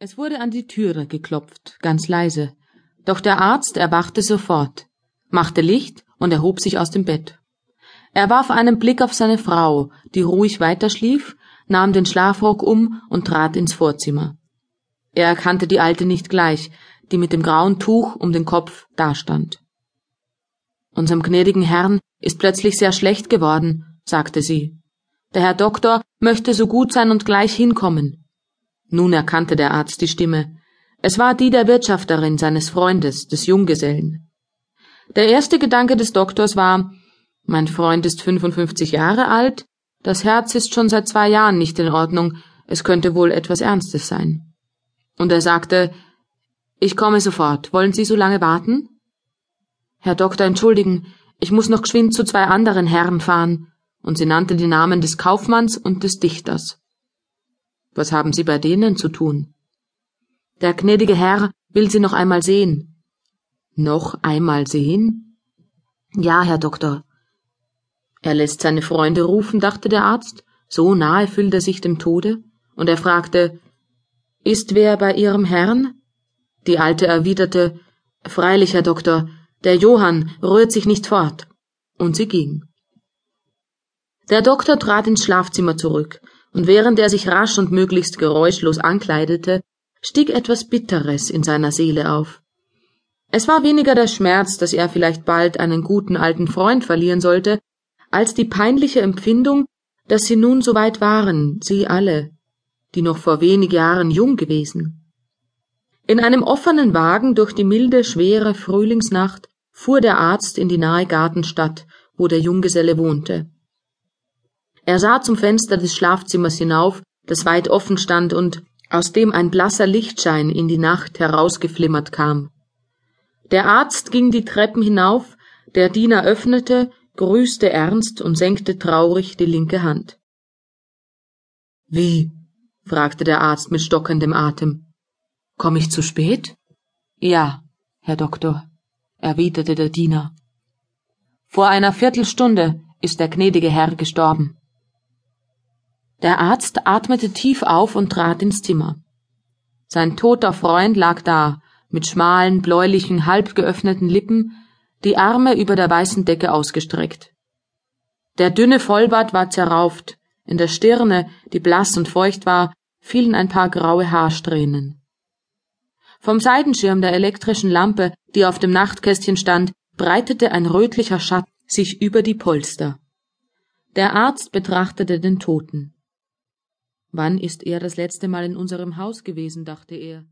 Es wurde an die Türe geklopft, ganz leise, doch der Arzt erwachte sofort, machte Licht und erhob sich aus dem Bett. Er warf einen Blick auf seine Frau, die ruhig weiterschlief, nahm den Schlafrock um und trat ins Vorzimmer. Er erkannte die Alte nicht gleich, die mit dem grauen Tuch um den Kopf dastand. Unserem gnädigen Herrn ist plötzlich sehr schlecht geworden, sagte sie. Der Herr Doktor möchte so gut sein und gleich hinkommen. Nun erkannte der Arzt die Stimme. Es war die der Wirtschafterin seines Freundes, des Junggesellen. Der erste Gedanke des Doktors war, mein Freund ist 55 Jahre alt, das Herz ist schon seit zwei Jahren nicht in Ordnung, es könnte wohl etwas Ernstes sein. Und er sagte, ich komme sofort, wollen Sie so lange warten? Herr Doktor, entschuldigen, ich muss noch geschwind zu zwei anderen Herren fahren, und sie nannte die Namen des Kaufmanns und des Dichters. Was haben Sie bei denen zu tun? Der gnädige Herr will Sie noch einmal sehen. Noch einmal sehen? Ja, Herr Doktor. Er lässt seine Freunde rufen, dachte der Arzt, so nahe fühlt er sich dem Tode, und er fragte, Ist wer bei Ihrem Herrn? Die Alte erwiderte, Freilich, Herr Doktor, der Johann rührt sich nicht fort. Und sie ging. Der Doktor trat ins Schlafzimmer zurück, und während er sich rasch und möglichst geräuschlos ankleidete, stieg etwas Bitteres in seiner Seele auf. Es war weniger der Schmerz, dass er vielleicht bald einen guten alten Freund verlieren sollte, als die peinliche Empfindung, dass sie nun so weit waren, sie alle, die noch vor wenig Jahren jung gewesen. In einem offenen Wagen durch die milde, schwere Frühlingsnacht fuhr der Arzt in die nahe Gartenstadt, wo der Junggeselle wohnte. Er sah zum Fenster des Schlafzimmers hinauf, das weit offen stand und aus dem ein blasser Lichtschein in die Nacht herausgeflimmert kam. Der Arzt ging die Treppen hinauf, der Diener öffnete, grüßte ernst und senkte traurig die linke Hand. Wie? fragte der Arzt mit stockendem Atem. Komm ich zu spät? Ja, Herr Doktor, erwiderte der Diener. Vor einer Viertelstunde ist der gnädige Herr gestorben. Der Arzt atmete tief auf und trat ins Zimmer. Sein toter Freund lag da, mit schmalen, bläulichen, halb geöffneten Lippen, die Arme über der weißen Decke ausgestreckt. Der dünne Vollbart war zerrauft, in der Stirne, die blass und feucht war, fielen ein paar graue Haarsträhnen. Vom Seitenschirm der elektrischen Lampe, die auf dem Nachtkästchen stand, breitete ein rötlicher Schatten sich über die Polster. Der Arzt betrachtete den Toten. Wann ist er das letzte Mal in unserem Haus gewesen, dachte er.